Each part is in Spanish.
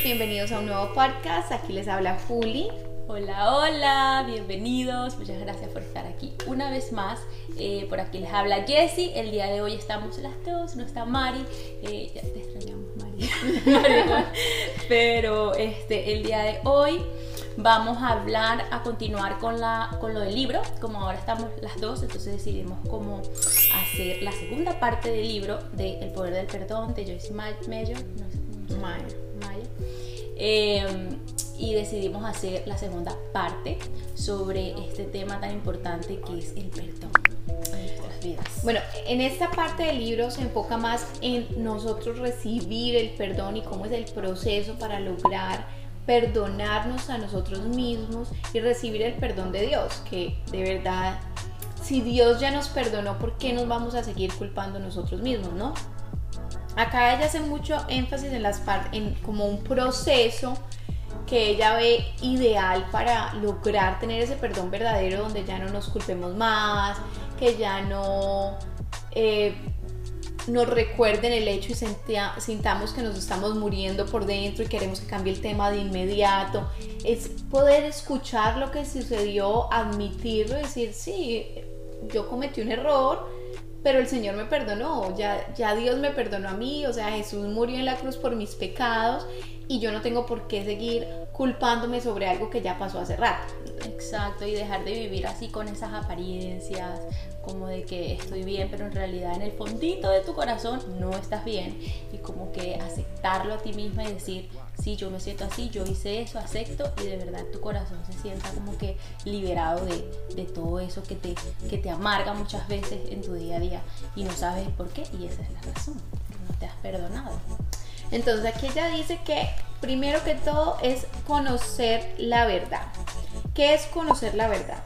Bienvenidos a un nuevo podcast. Aquí les habla Juli. Hola, hola, bienvenidos. Muchas gracias por estar aquí una vez más. Eh, por aquí les habla Jessie. El día de hoy estamos las dos, no está Mari. Eh, ya te extrañamos, Mari. Pero este, el día de hoy vamos a hablar, a continuar con, la, con lo del libro. Como ahora estamos las dos, entonces decidimos cómo hacer la segunda parte del libro de El poder del perdón de Joyce Mayer. No, Mayer. Em, y decidimos hacer la segunda parte sobre este tema tan importante que es el perdón en nuestras vidas. Bueno, en esta parte del libro se enfoca más en nosotros recibir el perdón y cómo es el proceso para lograr perdonarnos a nosotros mismos y recibir el perdón de Dios, que de verdad, si Dios ya nos perdonó, ¿por qué nos vamos a seguir culpando nosotros mismos, no? Acá ella hace mucho énfasis en las partes, en como un proceso que ella ve ideal para lograr tener ese perdón verdadero donde ya no nos culpemos más, que ya no eh, nos recuerden el hecho y sintamos que nos estamos muriendo por dentro y queremos que cambie el tema de inmediato. Es poder escuchar lo que sucedió, admitirlo decir, sí, yo cometí un error, pero el Señor me perdonó, ya, ya Dios me perdonó a mí, o sea, Jesús murió en la cruz por mis pecados y yo no tengo por qué seguir culpándome sobre algo que ya pasó hace rato. Exacto, y dejar de vivir así con esas apariencias, como de que estoy bien, pero en realidad en el fondito de tu corazón no estás bien. Y como que aceptarlo a ti misma y decir, sí, yo me siento así, yo hice eso, acepto, y de verdad tu corazón se sienta como que liberado de, todo eso que te, que te amarga muchas veces en tu día a día y no sabes por qué, y esa es la razón, no te has perdonado. Entonces aquí ella dice que primero que todo es conocer la verdad. ¿Qué es conocer la verdad?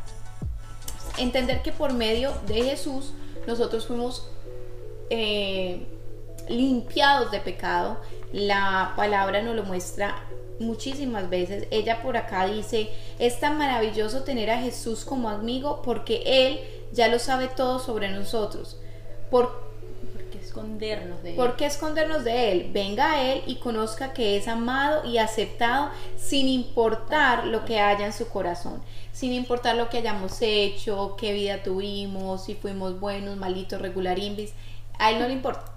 Entender que por medio de Jesús nosotros fuimos eh, limpiados de pecado. La palabra nos lo muestra muchísimas veces. Ella por acá dice, es tan maravilloso tener a Jesús como amigo porque Él ya lo sabe todo sobre nosotros. Por escondernos de Él? ¿Por qué escondernos de Él? Venga a Él y conozca que es amado y aceptado sin importar lo que haya en su corazón, sin importar lo que hayamos hecho, qué vida tuvimos, si fuimos buenos, malitos, regularimbis. A Él no le importa.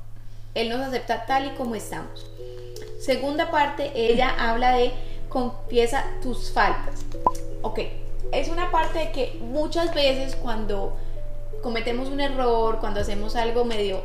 Él nos acepta tal y como estamos. Segunda parte, ella habla de confiesa tus faltas. Ok, es una parte de que muchas veces cuando cometemos un error, cuando hacemos algo medio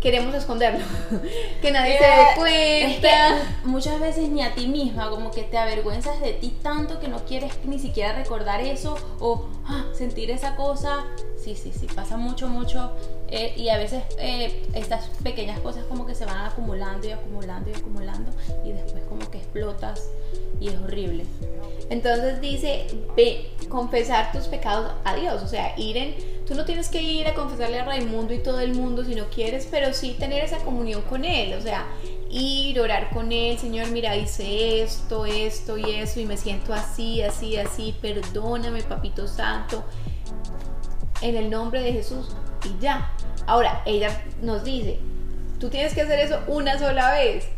queremos esconderlo, que nadie se dé cuenta. muchas veces ni a ti misma, como que te avergüenzas de ti tanto que no quieres ni siquiera recordar eso o ah, sentir esa cosa. Sí, sí, sí, pasa mucho, mucho. Eh, y a veces eh, estas pequeñas cosas como que se van acumulando y acumulando y acumulando y después como que explotas y es horrible. Entonces dice, ve, confesar tus pecados a Dios, o sea, ir en, tú no tienes que ir a confesarle a Raimundo y todo el mundo si no quieres, pero sí tener esa comunión con Él, o sea, ir, orar con Él, Señor, mira, hice esto, esto y eso, y me siento así, así, así, perdóname, Papito Santo, en el nombre de Jesús, y ya. Ahora, ella nos dice, tú tienes que hacer eso una sola vez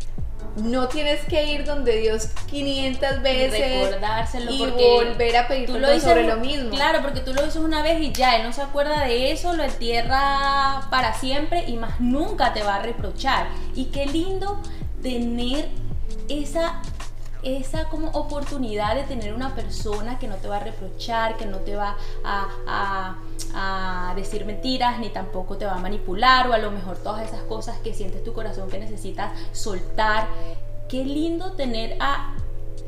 no tienes que ir donde Dios 500 veces y, recordárselo y volver a pedir lo sobre lo mismo. Claro, porque tú lo dices una vez y ya, él no se acuerda de eso, lo entierra para siempre y más nunca te va a reprochar. Y qué lindo tener esa esa como oportunidad de tener una persona que no te va a reprochar, que no te va a, a, decir mentiras, ni tampoco te va a manipular, o a lo mejor todas esas cosas que sientes tu corazón que necesitas soltar. Qué lindo tener a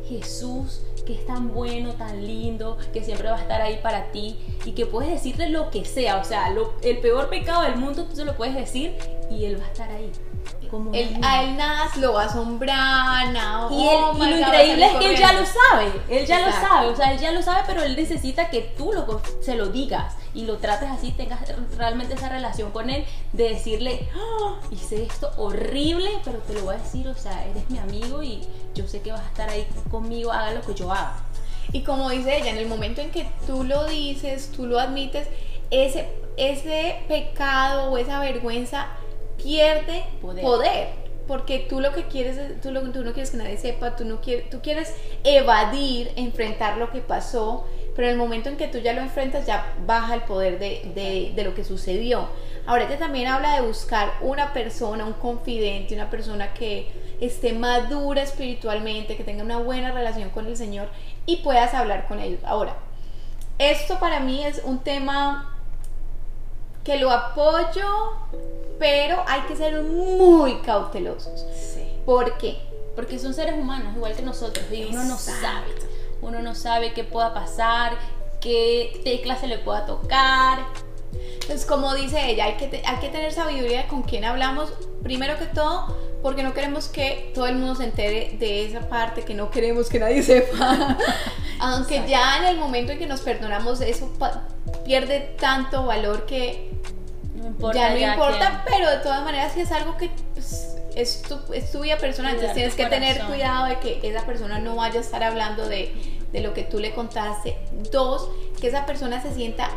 Jesús que es tan bueno, tan lindo, que siempre va a estar ahí para ti y que puedes decirle lo que sea, o sea, el peor pecado del mundo tú se lo puedes decir y Él va a estar ahí a él nada lo va a asombrar, nada. Y, oh lo increíble es que él ya lo sabe, él ya lo sabe, o sea, él ya lo sabe, pero él necesita que tú lo, se lo digas y lo trates así, tengas realmente esa relación con él, de decirle, oh, hice esto horrible, pero te lo voy a decir, o sea, eres mi amigo y yo sé que vas a estar ahí conmigo, haga lo que yo haga. Y como dice ella, en el momento en que tú lo dices, tú lo admites, ese, ese pecado o esa vergüenza pierde poder. porque tú lo que quieres, es- tú, lo, tú no quieres que nadie sepa, tú, no quieres, tú quieres evadir, enfrentar lo que pasó, pero en el momento en que tú ya lo enfrentas ya baja el poder de, de- de lo que sucedió. Ahora ella también habla de buscar una persona, un confidente, una persona que esté madura espiritualmente, que tenga una buena relación con el Señor y puedas hablar con ellos. Ahora, esto para mí es un tema que lo apoyo, pero hay que ser muy cautelosos. Sí. ¿Por qué? Porque son seres humanos, igual que nosotros, y uno no sabe. Uno no sabe qué pueda pasar, qué tecla se le pueda tocar. Entonces, como dice ella, hay que, te- hay que tener sabiduría de con quién hablamos, primero que todo, porque no queremos que todo el mundo se entere de esa parte que no queremos que nadie sepa. Aunque Exacto. ya en el momento en que nos perdonamos, eso pierde tanto valor que importa. ya no ya importa, pero de todas maneras si es algo que pues, es, tu, es tu vida personal, entonces tienes que tener cuidado de que esa persona no vaya a estar hablando de, de lo que tú le contaste. Dos, que esa persona se sienta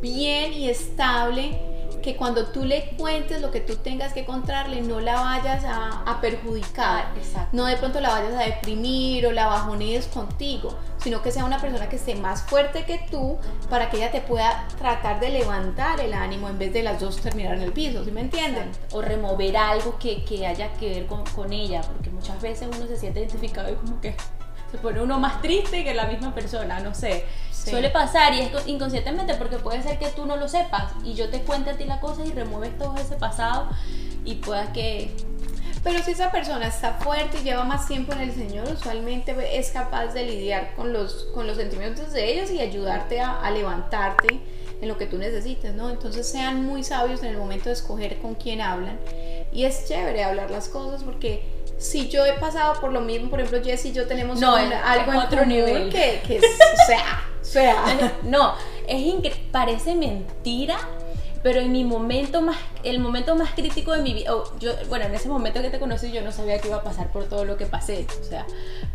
bien y estable, que cuando tú le cuentes lo que tú tengas que contarle, no la vayas a, a perjudicar. Ah, exacto. No de pronto la vayas a deprimir o la bajonees contigo, sino que sea una persona que esté más fuerte que tú para que ella te pueda tratar de levantar el ánimo en vez de las dos terminar en el piso, ¿sí me entienden? O remover algo que, que haya que ver con, con ella, porque muchas veces uno se siente identificado y como que se pone uno más triste que la misma persona, no sé. Sí. Suele pasar y es co- inconscientemente porque puede ser que tú no lo sepas y yo te cuente a ti la cosa y remueves todo ese pasado y puedas que... Pero si esa persona está fuerte y lleva más tiempo en el Señor, usualmente es capaz de lidiar con los, con los sentimientos de ellos y ayudarte a, a levantarte en lo que tú necesites, ¿no? Entonces sean muy sabios en el momento de escoger con quién hablan. Y es chévere hablar las cosas porque si yo he pasado por lo mismo, por ejemplo, Jess y yo tenemos No, un- algo en otro común nivel. que, que es, o sea, sea, No, es incre- parece mentira, pero en mi momento más, el momento más crítico de mi vida, oh, yo, bueno, en ese momento que te conocí yo no sabía que iba a pasar por todo lo que pasé, o sea,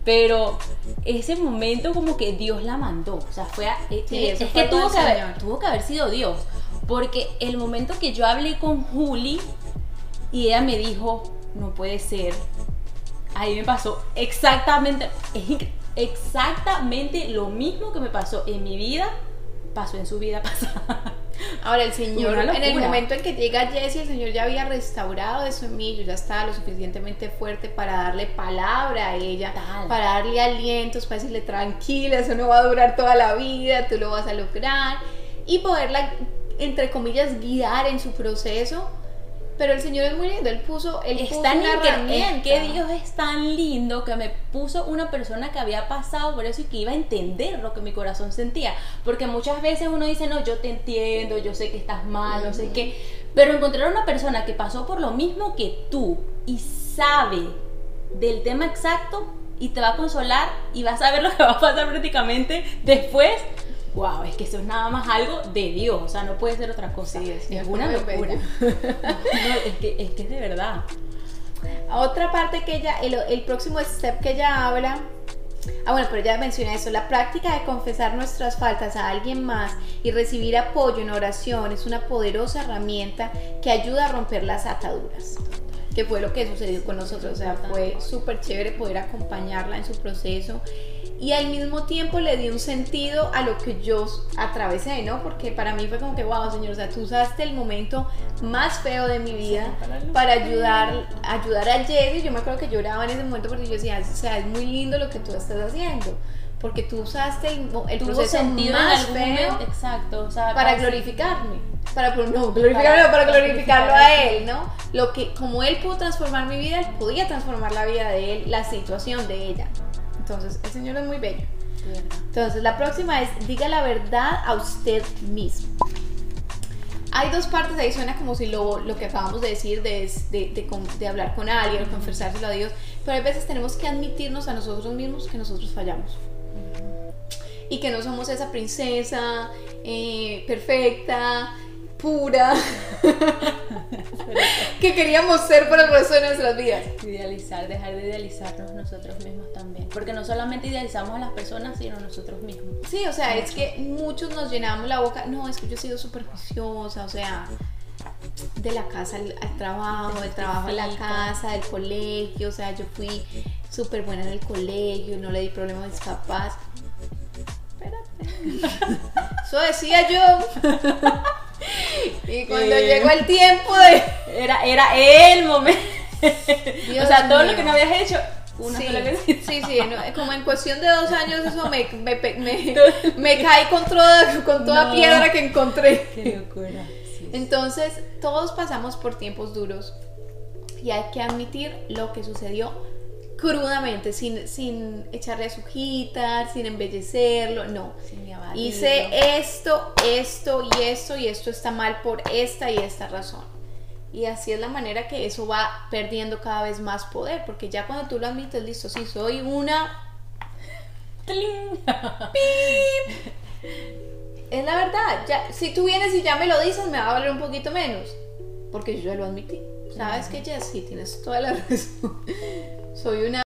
pero ese momento como que Dios la mandó, o sea, fue, a- eh, Sí, es, eso es fue que tuvo que, haber, Señor. tuvo que haber sido Dios, porque el momento que yo hablé con Juli y ella me dijo, no puede ser, ahí me pasó exactamente, es incre- exactamente lo mismo que me pasó en mi vida, pasó en su vida pasada. Ahora el Señor, en el momento en que llega Jesse, el Señor ya había restaurado eso en mí, yo ya estaba lo suficientemente fuerte para darle palabra a ella, para darle alientos, para decirle tranquila, eso no va a durar toda la vida, tú lo vas a lograr y poderla, entre comillas, guiar en su proceso. Pero el Señor es muy lindo, Él puso, él Es puso tan una es herramienta. que Dios es tan lindo que me puso una persona que había pasado por eso y que iba a entender lo que mi corazón sentía. Porque muchas veces uno dice, no, yo te entiendo, yo sé que estás mal, no sé qué. Pero encontrar una persona que pasó por lo mismo que tú y sabe del tema exacto y te va a consolar y vas a saber lo que va a pasar prácticamente después. Wow, es que eso es nada más algo de Dios, o sea, no puede ser otra cosa. Sí, es es una locura. No, es, que, es que es de verdad. Otra parte que ella, el, el próximo step que ella habla, ah bueno, pero ella menciona eso, la práctica de confesar nuestras faltas a alguien más y recibir apoyo en oración es una poderosa herramienta que ayuda a romper las ataduras. Que fue lo que sucedió con nosotros, o sea, fue súper chévere poder acompañarla en su proceso y al mismo tiempo le di un sentido a lo que yo atravesé, ¿no? Porque para mí fue como que, wow, señor, o sea, tú usaste el momento más feo de mi vida para ayudar, ayudar a Jesse. Yo me acuerdo que lloraba en ese momento porque yo decía, o sea, es muy lindo lo que tú estás haciendo. Porque tú usaste el, el proceso sentido más en algún feo momento, exacto, o sea, para glorificarme. Para, no, glorificarme, no, para glorificarlo a él, ¿no? Lo que, como él pudo transformar mi vida, él podía transformar la vida de él, la situación de ella. Entonces, el Señor es muy bello. Entonces, la próxima es, diga la verdad a usted mismo. Hay dos partes, ahí suena como si lo, lo que acabamos de decir, de, de, de de hablar con alguien o confesárselo a Dios, pero hay veces tenemos que admitirnos a nosotros mismos que nosotros fallamos. Y que no somos esa princesa eh, perfecta, pura, que queríamos ser por el resto de nuestras vidas. Idealizar, dejar de idealizarnos nosotros mismos también. Porque no solamente idealizamos a las personas, sino nosotros mismos. Sí, o sea, es que muchos nos llenamos la boca, no, es que yo he sido súper juiciosa, o sea, de la casa al, al trabajo, del trabajo a la casa, del colegio, o sea, yo fui súper buena en el colegio, no le di problemas a mis papás. Espérate. Eso decía yo. y cuando Eh. llegó el tiempo de... Era, era el momento. Dios o sea, todo mío. lo que no habías hecho, una sí, sola vez. sí, sí, no, como en cuestión de dos años eso me, me, me, me caí con toda, con toda No. piedra que encontré. Qué locura. Sí. Entonces, todos pasamos por tiempos duros y hay que admitir lo que sucedió crudamente, sin, sin echarle azujitas, sin embellecerlo, no. Sin. Hice esto, esto y esto y esto está mal por esta y esta razón. Y así es la manera que eso va perdiendo cada vez más poder, porque ya cuando tú lo admites, listo, sí, soy una ¡Tling! Es la verdad. Ya, si tú vienes y ya me lo dices, me va a valer un poquito menos. Porque yo ya lo admití. Sabes que Jess, sí, tienes toda la razón. Soy una.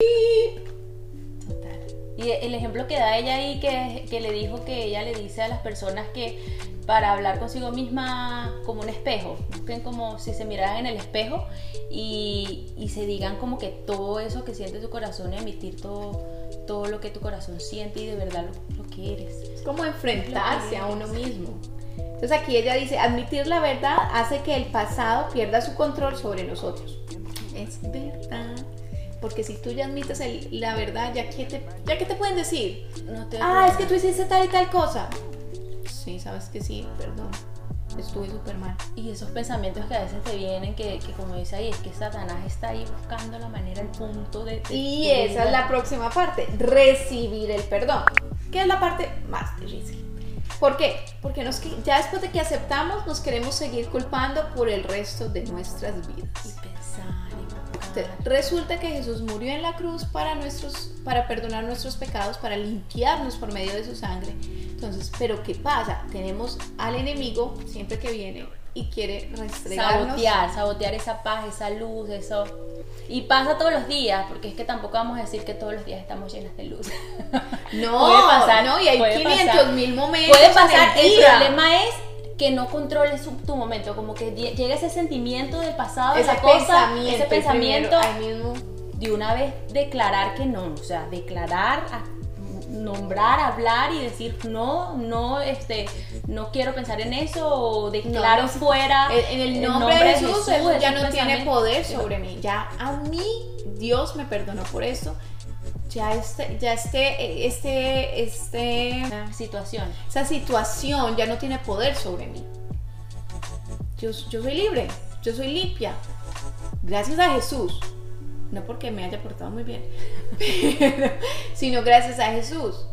Total. Y el ejemplo que da ella ahí, que, que le dijo que ella le dice a las personas que para hablar consigo misma como un espejo, busquen como si se miraran en el espejo y, y se digan como que todo eso que siente tu corazón emitir todo, todo lo que tu corazón siente y de verdad lo, lo que eres. Es como enfrentarse a uno mismo. Entonces aquí ella dice, admitir la verdad hace que el pasado pierda su control sobre nosotros. Es verdad. Porque si tú ya admites el- la verdad, ¿ya qué, te, ¿ya qué te pueden decir? No te Ah, es que tú hiciste tal y tal cosa. Sí, sabes que sí, perdón. Estuve súper mal. Y esos pensamientos que a veces te vienen, que, que como dice ahí, es que Satanás está ahí buscando la manera, el punto de... de Y esa es la próxima parte, recibir el perdón, que es la parte más difícil. ¿Por qué? Porque nos, que- ya después de que aceptamos nos queremos seguir culpando por el resto de nuestras Y vidas. Buscar. Resulta que Jesús murió en la cruz para, nuestros, para perdonar nuestros pecados, para limpiarnos por medio de su sangre. Entonces, ¿pero qué pasa? Tenemos al enemigo siempre que viene y quiere restregarnos. Sabotear, sabotear esa paz, esa luz, eso. Y pasa todos los días, porque es que tampoco vamos a decir que todos los días estamos llenas de luz. No, Puede pasar, no, y hay puede 500 pasar. mil momentos. Puede pasar, el día. problema es que no controles su- tu momento, como que lle- llega ese sentimiento del pasado, ese esa cosa, pensamiento, ese pensamiento, primero, de una vez declarar que no, o sea, declarar, nombrar, hablar y decir no, no, este, no quiero pensar en eso o declaro No, no, fuera En, en el nombre, de Jesús, eso esos ya no tiene poder sobre mí. Ya a mí Dios me perdonó por esto. Ya este, ya este, este, este, situación. esa situación ya no tiene poder sobre mí. Yo, yo soy libre, yo soy limpia. Gracias a Jesús. No porque me haya portado muy bien, sino gracias a Jesús.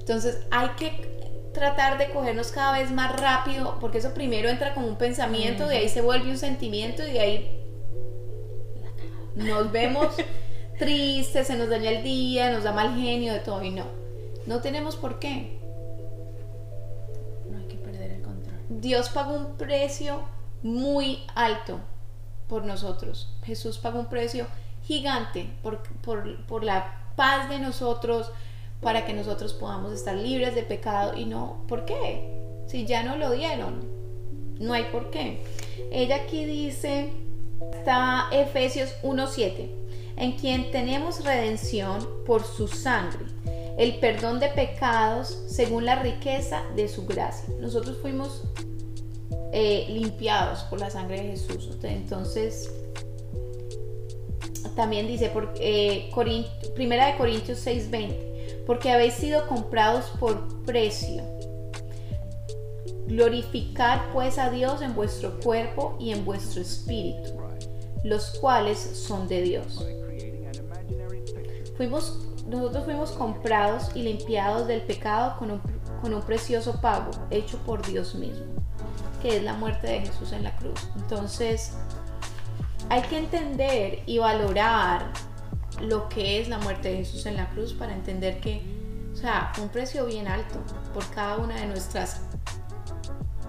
Entonces hay que tratar de cogernos cada vez más rápido, porque eso primero entra como un pensamiento, de ahí se vuelve un sentimiento y de ahí nos vemos tristes, se nos daña el día, nos da mal genio, de todo y no. No tenemos por qué. No hay que perder el control. Dios pagó un precio muy alto por nosotros. Jesús pagó un precio gigante por, por- por la paz de nosotros, para que nosotros podamos estar libres de pecado. Y no, ¿por qué? Si ya no lo dieron, no hay por qué. Ella aquí dice, está Efesios 1.7, en quien tenemos redención por su sangre, el perdón de pecados según la riqueza de su gracia. Nosotros fuimos eh, limpiados por la sangre de Jesús. Entonces, también dice, por, eh, Primera de Corintios 6:20, porque habéis sido comprados por precio. Glorificad pues a Dios en vuestro cuerpo y en vuestro espíritu, los cuales son de Dios. Fuimos, nosotros fuimos comprados y limpiados del pecado con un, con un precioso pago hecho por Dios mismo, que es la muerte de Jesús en la cruz. Entonces, hay que entender y valorar lo que es la muerte de Jesús en la cruz para entender que, o sea, un precio bien alto por cada una de nuestras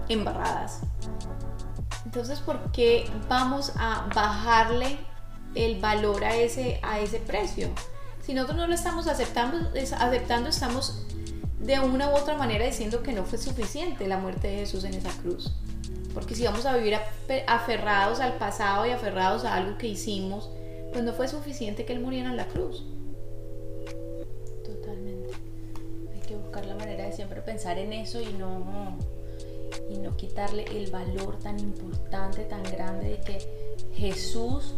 embarradas. Entonces, ¿por qué vamos a bajarle el valor a ese, a ese precio? Si nosotros no lo estamos aceptando, es- aceptando estamos de una u otra manera diciendo que no fue suficiente la muerte de Jesús en esa cruz. Porque si vamos a vivir aferrados al pasado y aferrados a algo que hicimos, pues no fue suficiente que Él muriera en la cruz. Totalmente. Hay que buscar la manera de siempre pensar en eso y no, y no quitarle el valor tan importante, tan grande de que Jesús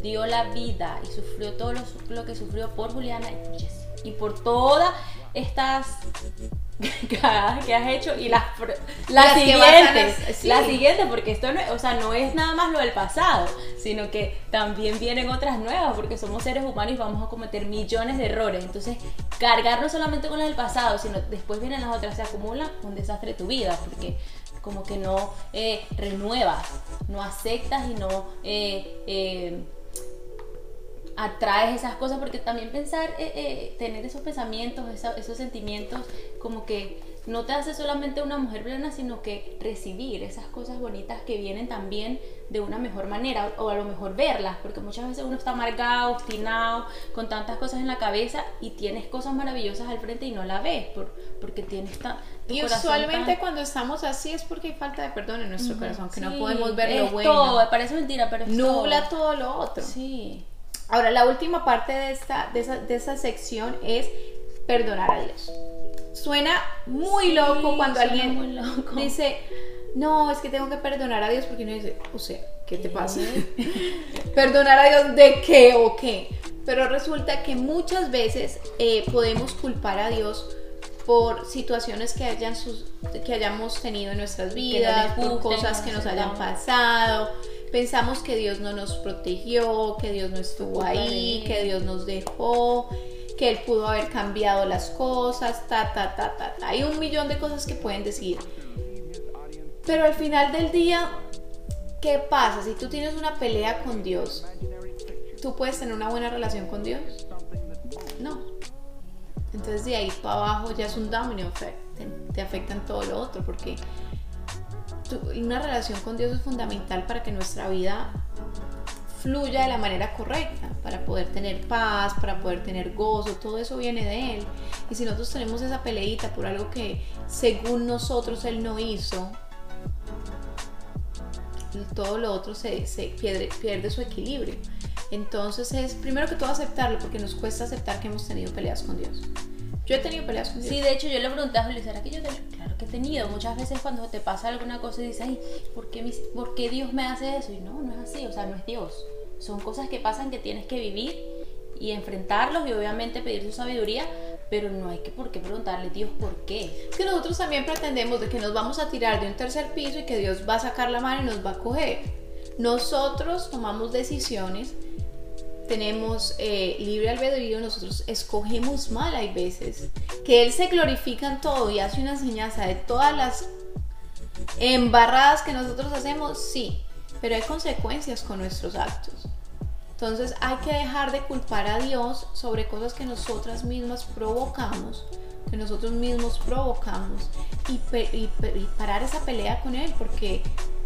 dio la vida y sufrió todo lo, que sufrió por Juliana y por Jess. Y por todas estas que has hecho y las, las, siguientes, las siguientes, porque esto no, o sea, no es nada más lo del pasado, sino que también vienen otras nuevas, porque somos seres humanos y vamos a cometer millones de errores. Entonces, cargar no solamente con las del pasado, sino después vienen las otras, se acumula un desastre de tu vida, porque como que no eh, renuevas, no aceptas y no... Eh, eh, atraes esas cosas, porque también pensar, eh, eh, tener esos pensamientos, esos sentimientos, como que no te hace solamente una mujer plena, sino que recibir esas cosas bonitas que vienen también de una mejor manera, o a lo mejor verlas, porque muchas veces uno está amargado, obstinado, con tantas cosas en la cabeza y tienes cosas maravillosas al frente y no la ves, por, porque tienes tan... Y usualmente cuando estamos así es porque hay falta de perdón en nuestro corazón, que no podemos ver lo bueno. Todo, parece mentira, pero es Nubla todo lo otro. Sí. Ahora, la última parte de esta, de esa, sección es perdonar a Dios. Suena muy loco cuando alguien dice, no, es que tengo que perdonar a Dios porque uno dice, o sea, ¿qué, te pasa? ¿Perdonar a Dios de qué o qué? Pero resulta que muchas veces eh, podemos culpar a Dios por situaciones que, hayan que hayamos tenido en nuestras vidas, por cosas que nos hayan pasado Pensamos que Dios no nos protegió, que Dios no estuvo ahí, que Dios nos dejó, que Él pudo haber cambiado las cosas, ta, ta, ta, ta, ta. Hay un millón de cosas que pueden decir. Pero al final del día, ¿qué pasa? Si tú tienes una pelea con Dios, ¿tú puedes tener una buena relación con Dios? No. Entonces de ahí para abajo ya es un domino effect. Te, te afectan todo lo otro porque una relación con Dios es fundamental para que nuestra vida fluya de la manera correcta, para poder tener paz, para poder tener gozo, todo eso viene de Él. Y si nosotros tenemos esa peleita por algo que según nosotros Él no hizo, todo lo otro se, pierde, pierde su equilibrio. Entonces es primero que todo aceptarlo, porque nos cuesta aceptar que hemos tenido peleas con Dios. Yo he tenido peleas con Dios. Sí, de hecho yo le pregunté a Julio, ¿será que yo he tenido. Muchas veces cuando te pasa alguna cosa y dices, ay, ¿por qué, ¿por qué Dios me hace eso? Y no, no es así, o sea, no es Dios. Son cosas que pasan que tienes que vivir y enfrentarlos y obviamente pedir su sabiduría, pero no hay que por qué preguntarle Dios por qué. Es que nosotros también pretendemos de que nos vamos a tirar de un tercer piso y que Dios va a sacar la mano y nos va a coger. Nosotros tomamos decisiones tenemos eh, libre albedrío, nosotros escogemos mal hay veces. Que Él se glorifica en todo y hace una enseñanza de todas las embarradas que nosotros hacemos, sí, pero hay consecuencias con nuestros actos. Entonces hay que dejar de culpar a Dios sobre cosas que nosotras mismas provocamos, que nosotros mismos provocamos y, y parar esa pelea con Él, porque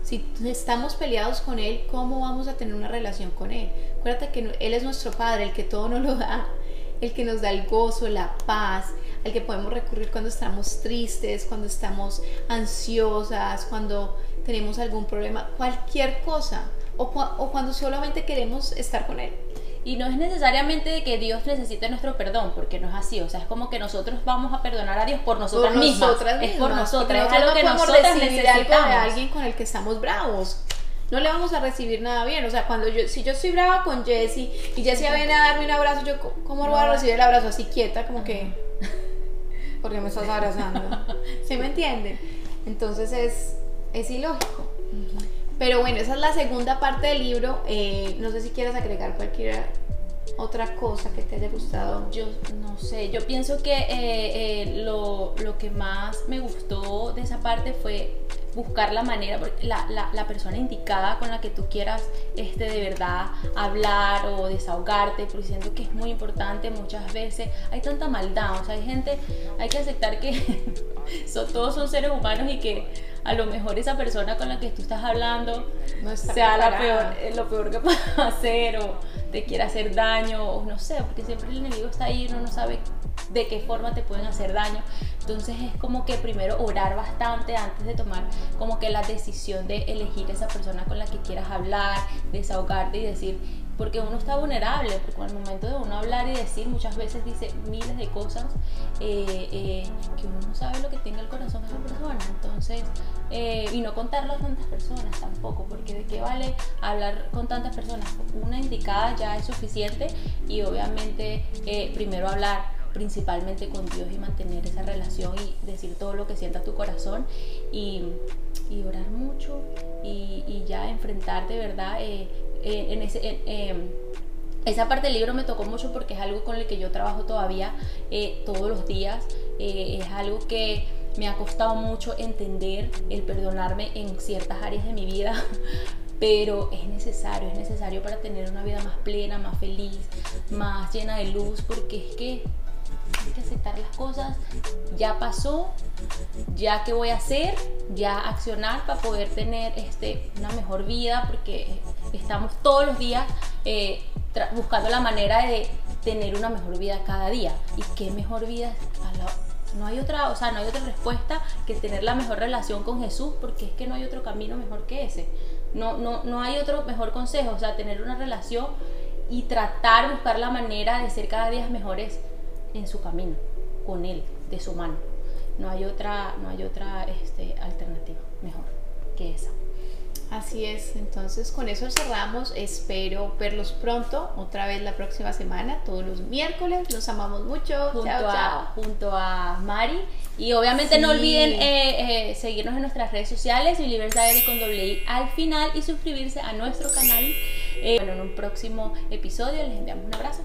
si estamos peleados con Él, ¿cómo vamos a tener una relación con Él? Acuérdate que Él es nuestro Padre, el que todo nos lo da, el que nos da el gozo, la paz, al que podemos recurrir cuando estamos tristes, cuando estamos ansiosas, cuando tenemos algún problema, cualquier cosa, o, o cuando solamente queremos estar con Él. Y no es necesariamente de que Dios necesite nuestro perdón, porque no es así. O sea, es como que nosotros vamos a perdonar a Dios por nosotras, por mismas. nosotras mismas. Es por nosotras. Es algo que nosotras necesitamos. de alguien con el que estamos bravos. No le vamos a recibir nada bien. O sea, cuando yo, si yo estoy brava con Jessie y Jessie viene a darme un abrazo, yo, ¿cómo no. voy a recibir el abrazo así quieta? Como que. Porque me estás abrazando. ¿Sí me entienden? Entonces es, es ilógico. Pero bueno, esa es la segunda parte del libro. Eh, no sé si quieres agregar cualquier otra cosa que te haya gustado. Yo no sé, yo pienso que eh, eh, lo, lo, que más me gustó de esa parte fue buscar la manera, la, la, la, persona indicada con la que tú quieras este, de verdad hablar o desahogarte, porque siento que es muy importante muchas veces. Hay tanta maldad, o sea, hay gente, hay que aceptar que son, todos son seres humanos y que a lo mejor esa persona con la que tú estás hablando no sea la peor, eh, lo peor que pueda hacer o te quiera hacer daño o no sé, porque siempre el enemigo está ahí y uno no sabe de qué forma te pueden hacer daño. Entonces es como que primero orar bastante antes de tomar como que la decisión de elegir esa persona con la que quieras hablar, desahogarte y decir, porque uno está vulnerable, porque al momento de uno hablar y decir muchas veces dice miles de cosas eh, eh, que uno no sabe lo que tiene el corazón de esa persona, entonces, eh, y no contarlo a tantas personas tampoco, porque de qué vale hablar con tantas personas, una indicada ya es suficiente y obviamente primero hablar principalmente con Dios y mantener esa relación y decir todo lo que sienta tu corazón y, orar mucho y, ya enfrentar de verdad en ese... Em, esa parte del libro me tocó mucho porque es algo con el que yo trabajo todavía eh, todos los días. Eh, es algo que me ha costado mucho entender, el perdonarme en ciertas áreas de mi vida, pero es necesario, es necesario para tener una vida más plena, más feliz, más llena de luz, porque es que hay que aceptar las cosas, ya pasó, ya qué voy a hacer, ya accionar para poder tener este, una mejor vida, porque estamos todos los días eh, buscando la manera de tener una mejor vida cada día. ¿Y qué mejor vida? no hay otra, o sea, no hay otra respuesta que tener la mejor relación con Jesús, porque es que no hay otro camino mejor que ese. No, no, no hay otro mejor consejo, o sea, tener una relación y tratar, buscar la manera de ser cada día mejores en su camino, con Él, de su mano. No hay otra, no hay otra este, alternativa mejor que esa. Así es, entonces con eso cerramos. Espero verlos pronto, otra vez la próxima semana, todos los miércoles. Los amamos mucho. Junto, a, junto a Mari. Y obviamente no olviden eh, eh, seguirnos en nuestras redes sociales, Universal con doble I al final y suscribirse a nuestro canal. Eh, bueno, en un próximo episodio les enviamos un abrazo.